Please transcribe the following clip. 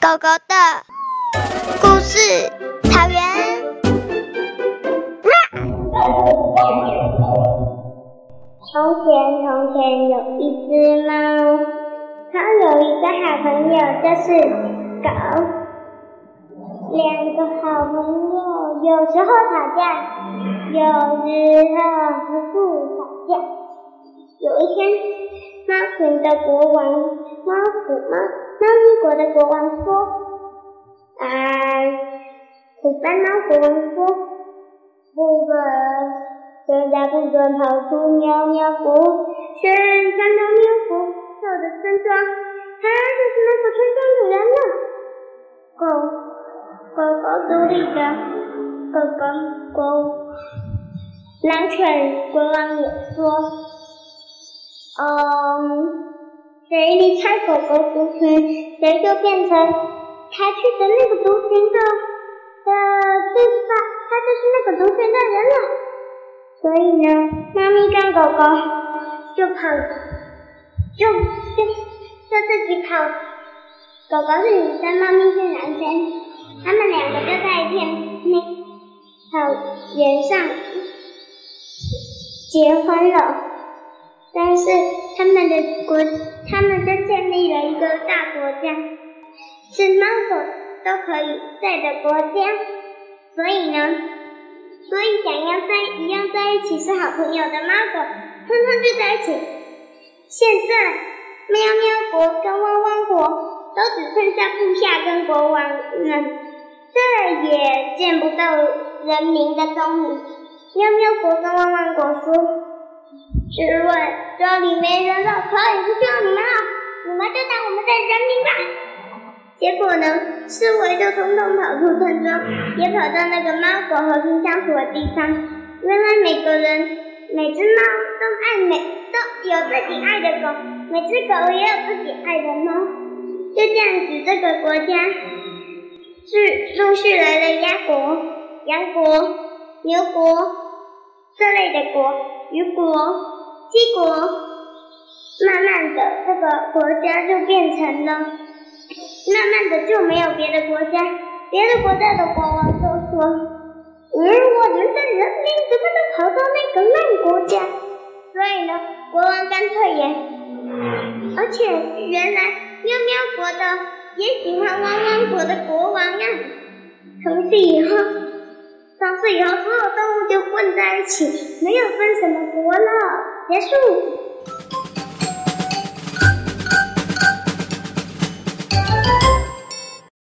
狗狗的故事，草原。从前，从前有一只猫，它有一个好朋友，就是狗。两个好朋友有时候吵架，有时候不吵架。有一天，猫群的国王，猫虎猫。猫咪国的国王说：“啊，虎斑猫国王说，不准，现在不准跑出喵喵国，现在喵喵国所有的村庄，它就是那个村庄主人了。狗，狗狗独立的，狗狗国，狼犬国王也说，嗯。”谁离开狗狗族群，谁就变成他去的那个族群的的对方？他就是那个族群的人了。所以呢，猫咪跟狗狗就跑，就就就自己跑。狗狗是女生，猫咪是男生，他们两个就在一片那草原上结婚了。但是他们的国，他们就建立了一个大国家，是猫狗都可以在的国家。所以呢，所以想要在一样在一起是好朋友的猫狗，通通聚在一起。现在喵喵国跟汪汪国都只剩下部下跟国王们，再也见不到人民的踪影。喵喵国跟汪汪国说。侍卫，这里没人了，可以不需要你们了，你们就当我们的人民吧。结果呢，刺猬就统统跑出村庄，也跑到那个猫狗和平相处的地方。原来每个人、每只猫都爱每都有自己爱的狗，每只狗也有自己爱的猫。就这样子，这个国家是陆续来了鸭国、羊国、牛国这类的国，鱼国。七国慢慢的，这个国家就变成了，慢慢的就没有别的国家，别的国家的国王都说，嗯，我们的人民怎么能跑到那个烂国家？所以呢，国王干脆也，而且原来喵喵国的也喜欢汪汪国的国王呀，从此以后，从此以后所有动物就混在一起，没有分什么国了。结束。